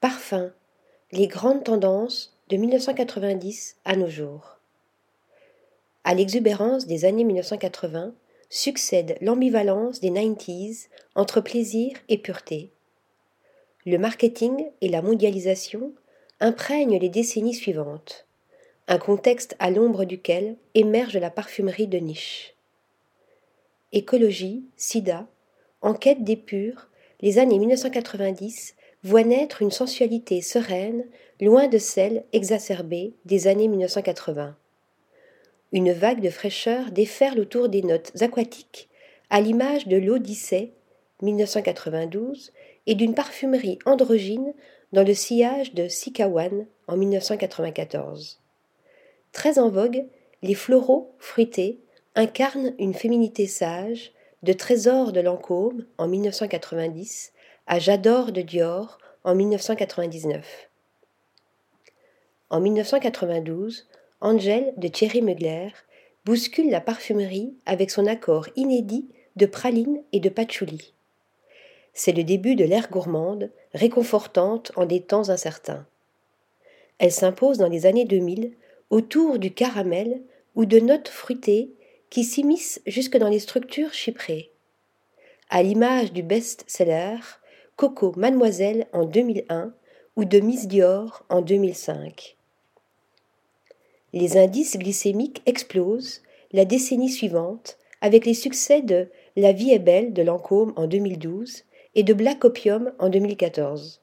Parfum, les grandes tendances de 1990 à nos jours. À l'exubérance des années 1980 succède l'ambivalence des 90s entre plaisir et pureté. Le marketing et la mondialisation imprègnent les décennies suivantes, un contexte à l'ombre duquel émerge la parfumerie de niche. Écologie, sida, enquête des purs, les années 1990 voient naître une sensualité sereine, loin de celle exacerbée des années 1980. Une vague de fraîcheur déferle autour des notes aquatiques, à l'image de l'Odyssée 1992 et d'une parfumerie androgyne dans le sillage de Sikawan en 1994. Très en vogue, les floraux fruités incarnent une féminité sage, de Trésor de Lancôme en 1990 à J'adore de Dior en 1999. En 1992, Angel de Thierry Mugler bouscule la parfumerie avec son accord inédit de praline et de patchouli. C'est le début de l'ère gourmande, réconfortante en des temps incertains. Elle s'impose dans les années 2000 autour du caramel ou de notes fruitées qui s'immiscent jusque dans les structures chyprées. À l'image du best-seller Coco Mademoiselle en 2001 ou de Miss Dior en 2005. Les indices glycémiques explosent la décennie suivante avec les succès de La vie est belle de Lancôme en 2012 et de Black Opium en 2014.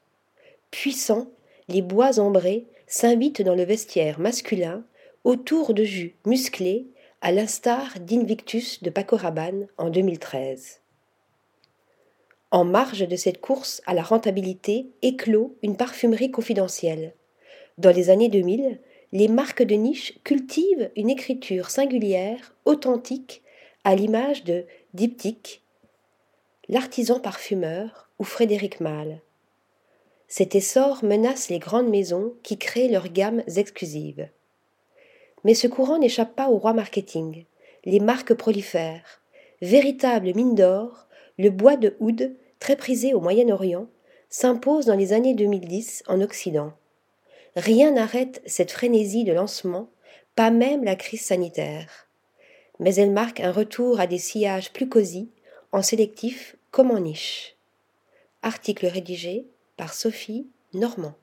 Puissants, les bois ambrés s'invitent dans le vestiaire masculin autour de jus musclés à l'instar d'Invictus de Paco Rabanne en 2013. En marge de cette course à la rentabilité éclot une parfumerie confidentielle. Dans les années 2000, les marques de niche cultivent une écriture singulière, authentique, à l'image de Diptyque, l'artisan parfumeur ou Frédéric Malle. Cet essor menace les grandes maisons qui créent leurs gammes exclusives. Mais ce courant n'échappe pas au roi marketing. Les marques prolifèrent. Véritable mine d'or, le bois de oud, très prisé au Moyen-Orient, s'impose dans les années 2010 en Occident. Rien n'arrête cette frénésie de lancement, pas même la crise sanitaire. Mais elle marque un retour à des sillages plus cosy, en sélectif comme en niche. Article rédigé par Sophie Normand.